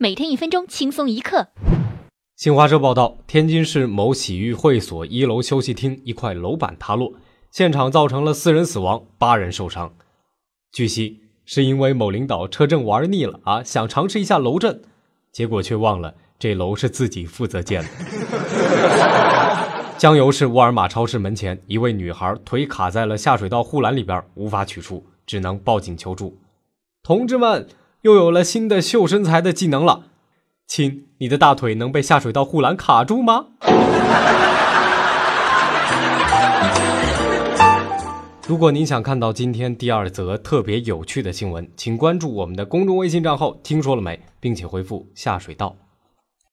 每天一分钟，轻松一刻。新华社报道，天津市某洗浴会所一楼休息厅一块楼板塌落，现场造成了四人死亡，八人受伤。据悉，是因为某领导车震玩腻了啊，想尝试一下楼震，结果却忘了这楼是自己负责建的。江油市沃尔玛超市门前，一位女孩腿卡在了下水道护栏里边，无法取出，只能报警求助。同志们，又有了新的秀身材的技能了。亲，你的大腿能被下水道护栏卡住吗？如果您想看到今天第二则特别有趣的新闻，请关注我们的公众微信账号“听说了没”，并且回复“下水道”。